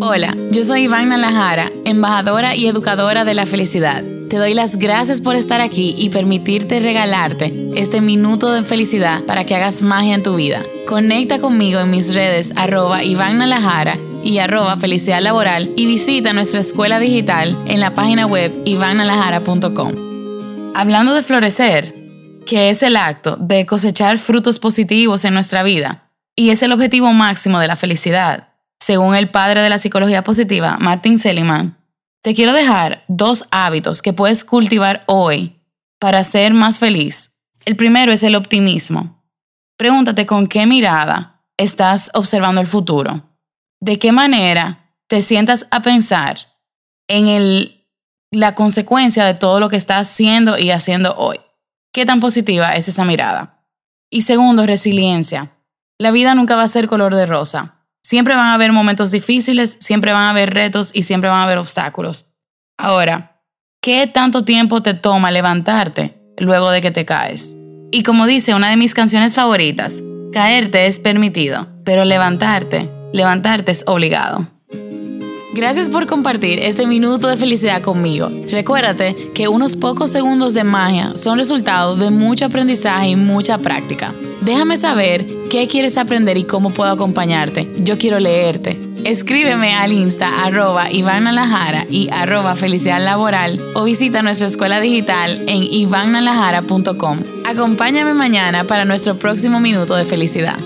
Hola, yo soy Iván Nalajara, embajadora y educadora de la felicidad. Te doy las gracias por estar aquí y permitirte regalarte este minuto de felicidad para que hagas magia en tu vida. Conecta conmigo en mis redes arroba Iván y arroba felicidad laboral y visita nuestra escuela digital en la página web ivannalajara.com. Hablando de florecer, que es el acto de cosechar frutos positivos en nuestra vida y es el objetivo máximo de la felicidad, según el padre de la psicología positiva, Martin Seligman, te quiero dejar dos hábitos que puedes cultivar hoy para ser más feliz. El primero es el optimismo. Pregúntate con qué mirada estás observando el futuro. ¿De qué manera te sientas a pensar en la consecuencia de todo lo que estás haciendo y haciendo hoy? ¿Qué tan positiva es esa mirada? Y segundo, resiliencia. La vida nunca va a ser color de rosa. Siempre van a haber momentos difíciles, siempre van a haber retos y siempre van a haber obstáculos. Ahora, ¿qué tanto tiempo te toma levantarte luego de que te caes? Y como dice una de mis canciones favoritas, caerte es permitido, pero levantarte, levantarte es obligado. Gracias por compartir este minuto de felicidad conmigo. Recuérdate que unos pocos segundos de magia son resultado de mucho aprendizaje y mucha práctica. Déjame saber qué quieres aprender y cómo puedo acompañarte. Yo quiero leerte. Escríbeme al insta arroba y arroba felicidad laboral o visita nuestra escuela digital en ivannalajara.com. Acompáñame mañana para nuestro próximo minuto de felicidad.